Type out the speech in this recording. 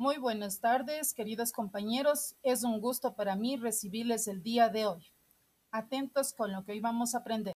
Muy buenas tardes, queridos compañeros. Es un gusto para mí recibirles el día de hoy. Atentos con lo que hoy vamos a aprender.